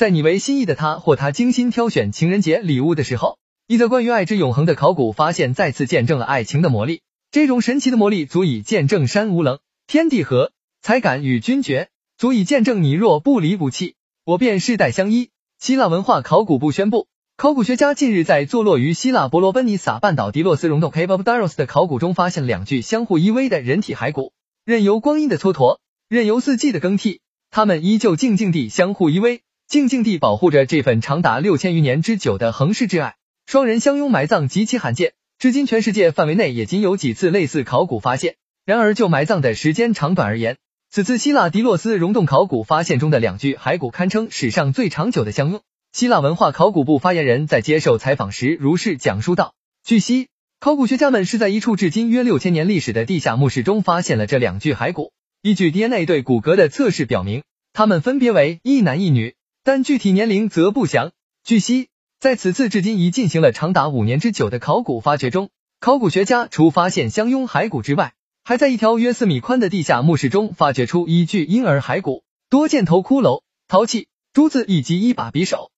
在你为心仪的他或他精心挑选情人节礼物的时候，一则关于爱之永恒的考古发现再次见证了爱情的魔力。这种神奇的魔力足以见证山无棱，天地合，才敢与君绝，足以见证你若不离不弃，我便世代相依。希腊文化考古部宣布，考古学家近日在坐落于希腊伯罗奔尼撒半岛迪洛斯溶洞 Cave of Daros 的考古中发现两具相互依偎的人体骸骨，任由光阴的蹉跎，任由四季的更替，他们依旧静静地相互依偎，静静地保护着这份长达六千余年之久的恒世之爱。双人相拥埋葬极其罕见。至今，全世界范围内也仅有几次类似考古发现。然而，就埋葬的时间长短而言，此次希腊迪洛斯溶洞考古发现中的两具骸骨堪称史上最长久的相拥。希腊文化考古部发言人在接受采访时如是讲述道：“据悉，考古学家们是在一处至今约六千年历史的地下墓室中发现了这两具骸骨。依据 DNA 对骨骼的测试表明，他们分别为一男一女，但具体年龄则不详。据悉。”在此次至今已进行了长达五年之久的考古发掘中，考古学家除发现相拥骸骨之外，还在一条约四米宽的地下墓室中发掘出一具婴儿骸骨、多件头骷髅、陶器、珠子以及一把匕首。